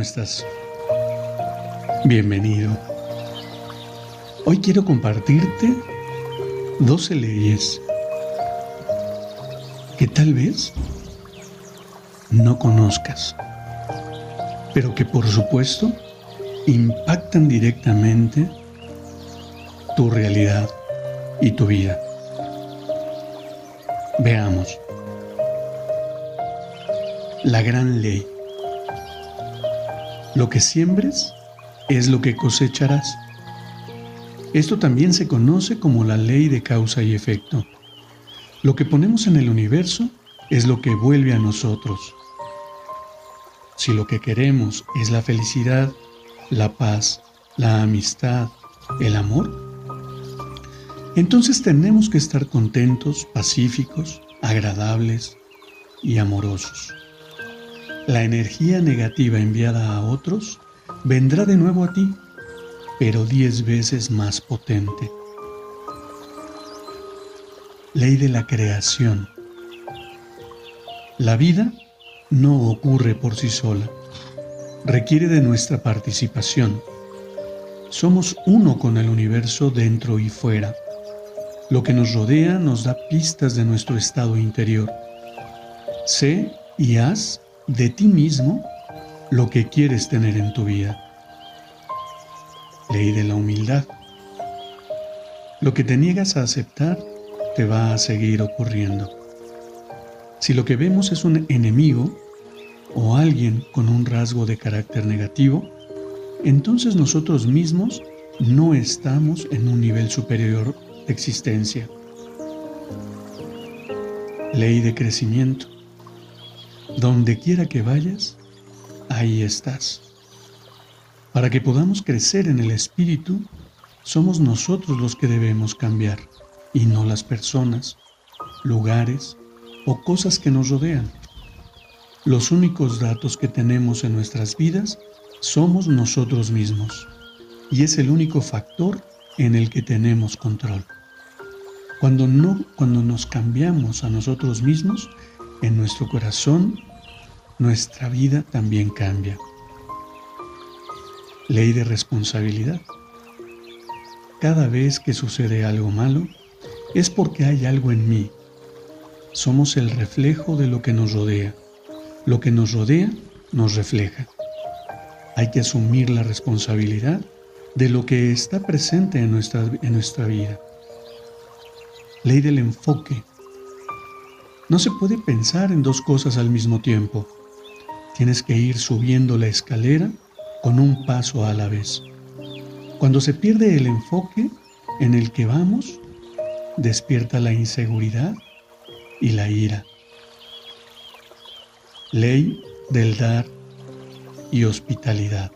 ¿Cómo estás? Bienvenido. Hoy quiero compartirte 12 leyes que tal vez no conozcas, pero que por supuesto impactan directamente tu realidad y tu vida. Veamos. La gran ley. Lo que siembres es lo que cosecharás. Esto también se conoce como la ley de causa y efecto. Lo que ponemos en el universo es lo que vuelve a nosotros. Si lo que queremos es la felicidad, la paz, la amistad, el amor, entonces tenemos que estar contentos, pacíficos, agradables y amorosos. La energía negativa enviada a otros vendrá de nuevo a ti, pero diez veces más potente. Ley de la creación. La vida no ocurre por sí sola, requiere de nuestra participación. Somos uno con el universo dentro y fuera. Lo que nos rodea nos da pistas de nuestro estado interior. Sé y haz de ti mismo lo que quieres tener en tu vida. Ley de la humildad. Lo que te niegas a aceptar te va a seguir ocurriendo. Si lo que vemos es un enemigo o alguien con un rasgo de carácter negativo, entonces nosotros mismos no estamos en un nivel superior de existencia. Ley de crecimiento. Donde quiera que vayas, ahí estás. Para que podamos crecer en el Espíritu, somos nosotros los que debemos cambiar y no las personas, lugares o cosas que nos rodean. Los únicos datos que tenemos en nuestras vidas somos nosotros mismos y es el único factor en el que tenemos control. Cuando no cuando nos cambiamos a nosotros mismos, en nuestro corazón, nuestra vida también cambia. Ley de responsabilidad. Cada vez que sucede algo malo, es porque hay algo en mí. Somos el reflejo de lo que nos rodea. Lo que nos rodea nos refleja. Hay que asumir la responsabilidad de lo que está presente en nuestra, en nuestra vida. Ley del enfoque. No se puede pensar en dos cosas al mismo tiempo. Tienes que ir subiendo la escalera con un paso a la vez. Cuando se pierde el enfoque en el que vamos, despierta la inseguridad y la ira. Ley del dar y hospitalidad.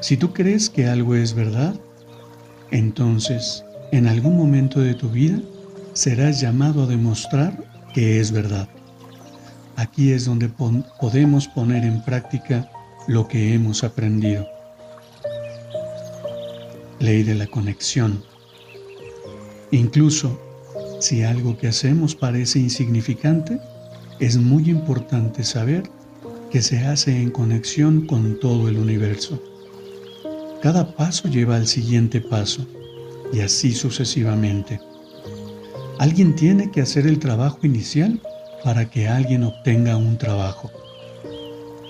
Si tú crees que algo es verdad, entonces en algún momento de tu vida serás llamado a demostrar que es verdad. Aquí es donde podemos poner en práctica lo que hemos aprendido. Ley de la conexión. Incluso si algo que hacemos parece insignificante, es muy importante saber que se hace en conexión con todo el universo. Cada paso lleva al siguiente paso y así sucesivamente. Alguien tiene que hacer el trabajo inicial para que alguien obtenga un trabajo.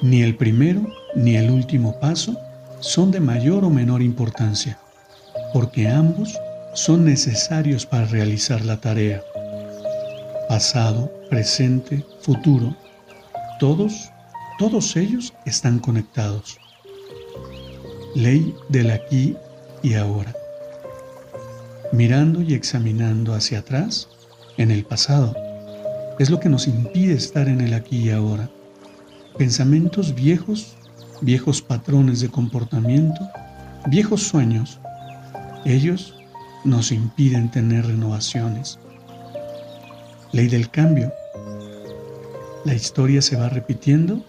Ni el primero ni el último paso son de mayor o menor importancia, porque ambos son necesarios para realizar la tarea. Pasado, presente, futuro, todos, todos ellos están conectados. Ley del aquí y ahora mirando y examinando hacia atrás, en el pasado. Es lo que nos impide estar en el aquí y ahora. Pensamientos viejos, viejos patrones de comportamiento, viejos sueños, ellos nos impiden tener renovaciones. Ley del cambio. La historia se va repitiendo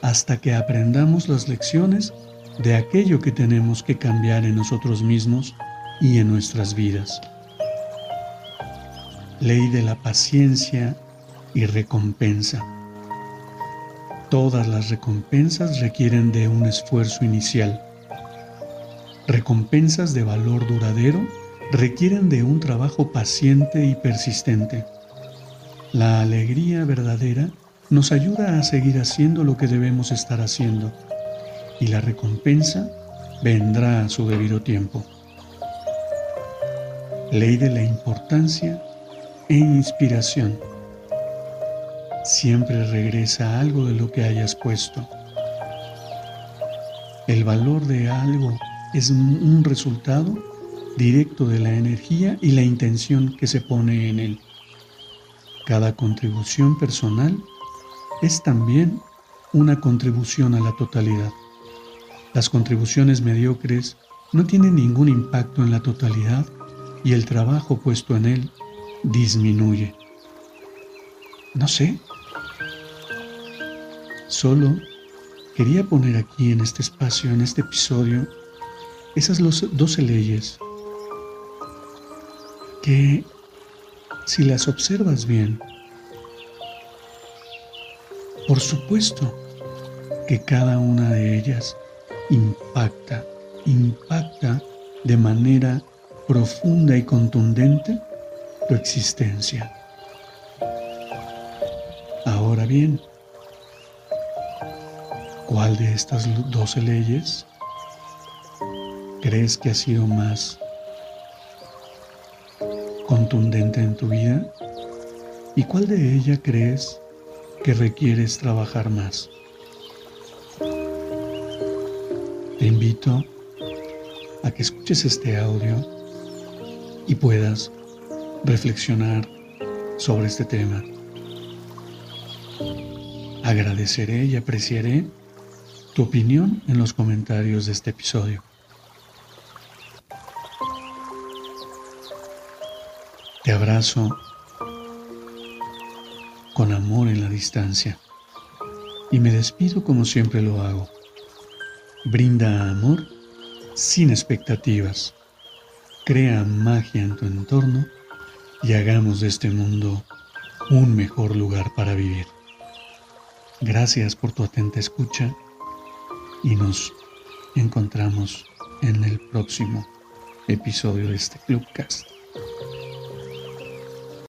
hasta que aprendamos las lecciones de aquello que tenemos que cambiar en nosotros mismos y en nuestras vidas. Ley de la paciencia y recompensa. Todas las recompensas requieren de un esfuerzo inicial. Recompensas de valor duradero requieren de un trabajo paciente y persistente. La alegría verdadera nos ayuda a seguir haciendo lo que debemos estar haciendo y la recompensa vendrá a su debido tiempo. Ley de la importancia e inspiración. Siempre regresa algo de lo que hayas puesto. El valor de algo es un resultado directo de la energía y la intención que se pone en él. Cada contribución personal es también una contribución a la totalidad. Las contribuciones mediocres no tienen ningún impacto en la totalidad y el trabajo puesto en él disminuye. No sé. Solo quería poner aquí en este espacio, en este episodio, esas 12 leyes que si las observas bien, por supuesto que cada una de ellas impacta, impacta de manera profunda y contundente tu existencia. Ahora bien, ¿cuál de estas doce leyes crees que ha sido más contundente en tu vida? ¿Y cuál de ella crees que requieres trabajar más. Te invito a que escuches este audio y puedas reflexionar sobre este tema. Agradeceré y apreciaré tu opinión en los comentarios de este episodio. Te abrazo con amor en la distancia. Y me despido como siempre lo hago. Brinda amor sin expectativas. Crea magia en tu entorno y hagamos de este mundo un mejor lugar para vivir. Gracias por tu atenta escucha y nos encontramos en el próximo episodio de este Clubcast.